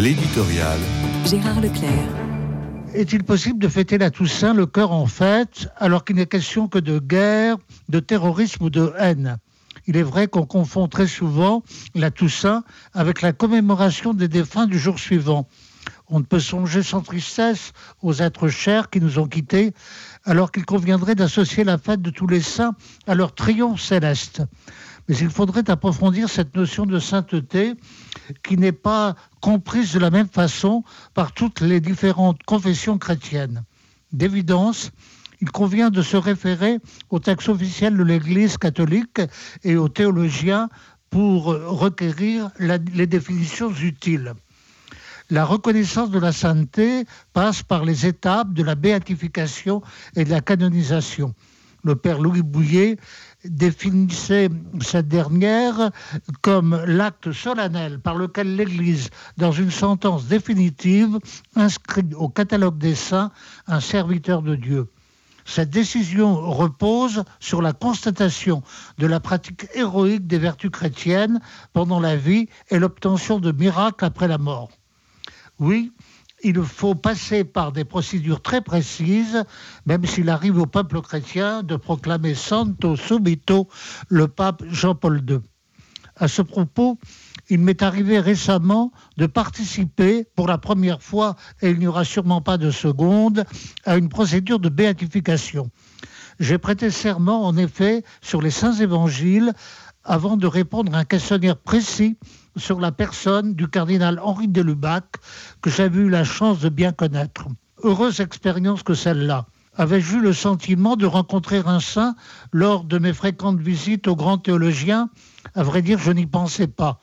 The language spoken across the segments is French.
L'éditorial. Gérard Leclerc. Est-il possible de fêter la Toussaint le cœur en fête alors qu'il n'est question que de guerre, de terrorisme ou de haine? Il est vrai qu'on confond très souvent la Toussaint avec la commémoration des défunts du jour suivant. On ne peut songer sans tristesse aux êtres chers qui nous ont quittés, alors qu'il conviendrait d'associer la fête de tous les saints à leur triomphe céleste. Mais il faudrait approfondir cette notion de sainteté qui n'est pas comprise de la même façon par toutes les différentes confessions chrétiennes. D'évidence, il convient de se référer au texte officiel de l'Église catholique et aux théologiens pour requérir les définitions utiles. La reconnaissance de la sainteté passe par les étapes de la béatification et de la canonisation. Le père Louis Bouillet définissait cette dernière comme l'acte solennel par lequel l'Église, dans une sentence définitive, inscrit au catalogue des saints un serviteur de Dieu. Cette décision repose sur la constatation de la pratique héroïque des vertus chrétiennes pendant la vie et l'obtention de miracles après la mort. Oui, il faut passer par des procédures très précises, même s'il arrive au peuple chrétien de proclamer Santo Subito le pape Jean-Paul II. À ce propos, il m'est arrivé récemment de participer pour la première fois, et il n'y aura sûrement pas de seconde, à une procédure de béatification. J'ai prêté serment, en effet, sur les saints évangiles avant de répondre à un questionnaire précis sur la personne du cardinal Henri de Lubac, que j'avais eu la chance de bien connaître. Heureuse expérience que celle-là. Avais-je eu le sentiment de rencontrer un saint lors de mes fréquentes visites au grand théologien À vrai dire, je n'y pensais pas.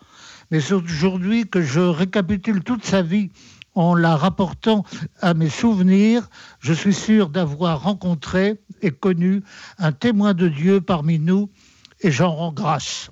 Mais aujourd'hui que je récapitule toute sa vie en la rapportant à mes souvenirs, je suis sûr d'avoir rencontré et connu un témoin de Dieu parmi nous, et j'en rends grâce.